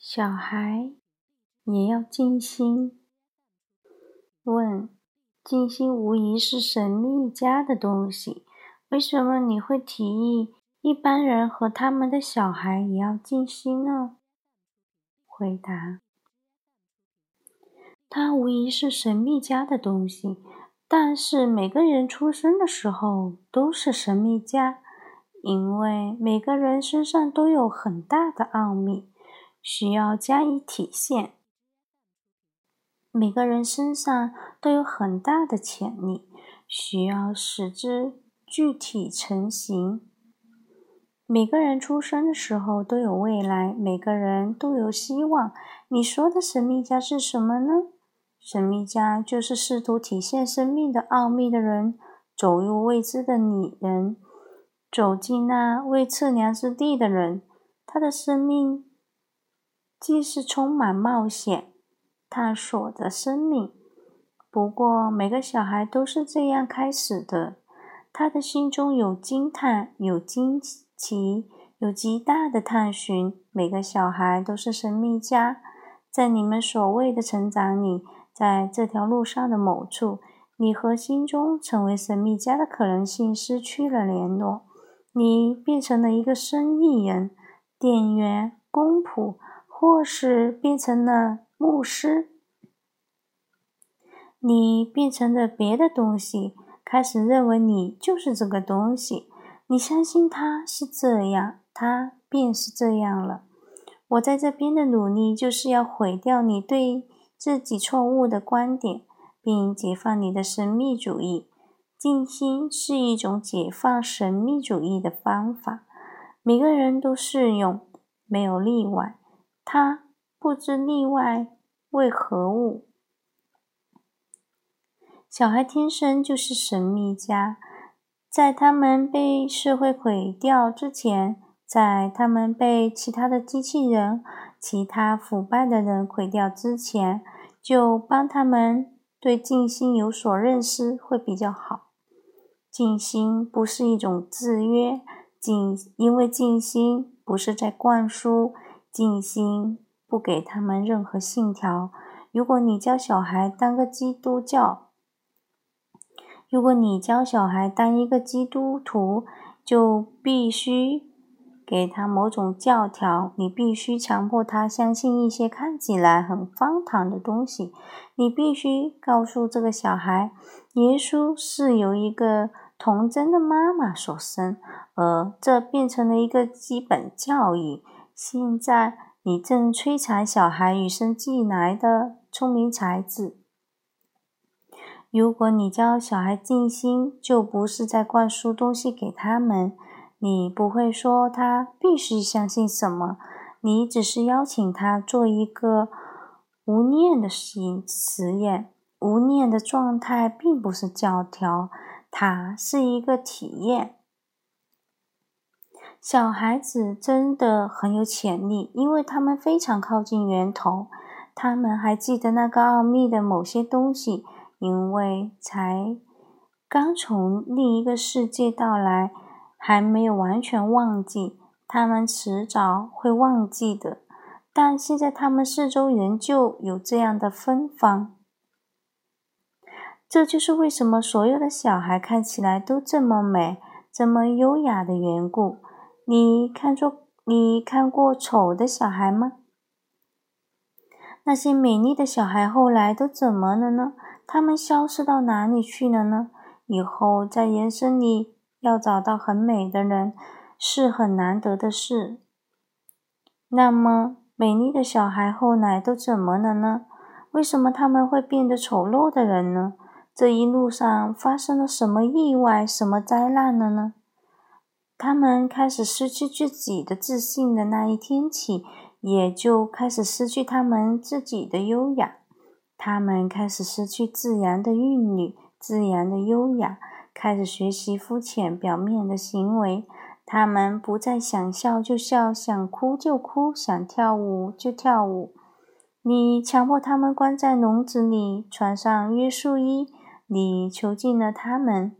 小孩也要静心。问：静心无疑是神秘家的东西，为什么你会提议一般人和他们的小孩也要静心呢？回答：它无疑是神秘家的东西，但是每个人出生的时候都是神秘家，因为每个人身上都有很大的奥秘。需要加以体现。每个人身上都有很大的潜力，需要使之具体成型。每个人出生的时候都有未来，每个人都有希望。你说的神秘家是什么呢？神秘家就是试图体现生命的奥秘的人，走入未知的你人，走进那未测量之地的人。他的生命。既是充满冒险、探索的生命，不过每个小孩都是这样开始的。他的心中有惊叹，有惊奇，有极大的探寻。每个小孩都是神秘家。在你们所谓的成长里，在这条路上的某处，你和心中成为神秘家的可能性失去了联络。你变成了一个生意人、店员、公仆。或是变成了牧师，你变成了别的东西，开始认为你就是这个东西。你相信他是这样，他便是这样了。我在这边的努力就是要毁掉你对自己错误的观点，并解放你的神秘主义。静心是一种解放神秘主义的方法，每个人都适用，没有例外。他不知例外为何物。小孩天生就是神秘家，在他们被社会毁掉之前，在他们被其他的机器人、其他腐败的人毁掉之前，就帮他们对静心有所认识会比较好。静心不是一种制约，静因为静心不是在灌输。静心不给他们任何信条。如果你教小孩当个基督教，如果你教小孩当一个基督徒，就必须给他某种教条。你必须强迫他相信一些看起来很荒唐的东西。你必须告诉这个小孩，耶稣是由一个童真的妈妈所生，而这变成了一个基本教义。现在你正摧残小孩与生俱来的聪明才智。如果你教小孩静心，就不是在灌输东西给他们。你不会说他必须相信什么，你只是邀请他做一个无念的实实验。无念的状态并不是教条，它是一个体验。小孩子真的很有潜力，因为他们非常靠近源头，他们还记得那个奥秘的某些东西，因为才刚从另一个世界到来，还没有完全忘记。他们迟早会忘记的，但现在他们四周仍旧有这样的芬芳。这就是为什么所有的小孩看起来都这么美、这么优雅的缘故。你看过你看过丑的小孩吗？那些美丽的小孩后来都怎么了呢？他们消失到哪里去了呢？以后在人生里要找到很美的人是很难得的事。那么，美丽的小孩后来都怎么了呢？为什么他们会变得丑陋的人呢？这一路上发生了什么意外、什么灾难了呢？他们开始失去自己的自信的那一天起，也就开始失去他们自己的优雅。他们开始失去自然的韵律、自然的优雅，开始学习肤浅表面的行为。他们不再想笑就笑，想哭就哭，想跳舞就跳舞。你强迫他们关在笼子里，穿上约束衣，你囚禁了他们。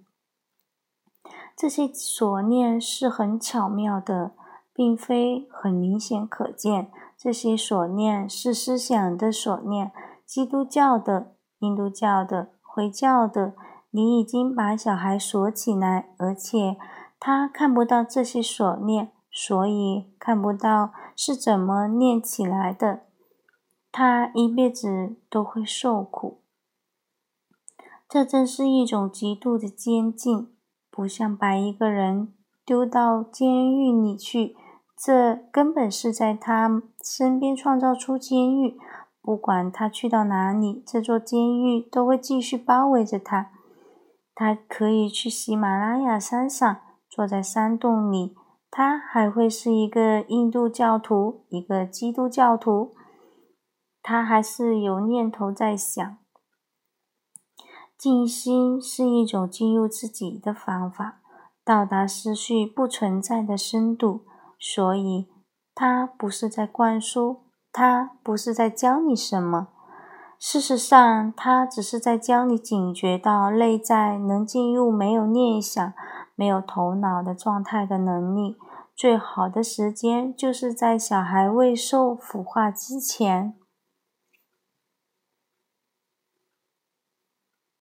这些锁链是很巧妙的，并非很明显可见。这些所念是思想的所念，基督教的、印度教的、回教的，你已经把小孩锁起来，而且他看不到这些所念，所以看不到是怎么念起来的，他一辈子都会受苦。这正是一种极度的监禁，不像把一个人丢到监狱里去。这根本是在他身边创造出监狱，不管他去到哪里，这座监狱都会继续包围着他。他可以去喜马拉雅山上，坐在山洞里，他还会是一个印度教徒，一个基督教徒，他还是有念头在想。静心是一种进入自己的方法，到达思绪不存在的深度。所以，它不是在灌输，它不是在教你什么。事实上，它只是在教你警觉到内在能进入没有念想、没有头脑的状态的能力。最好的时间就是在小孩未受腐化之前。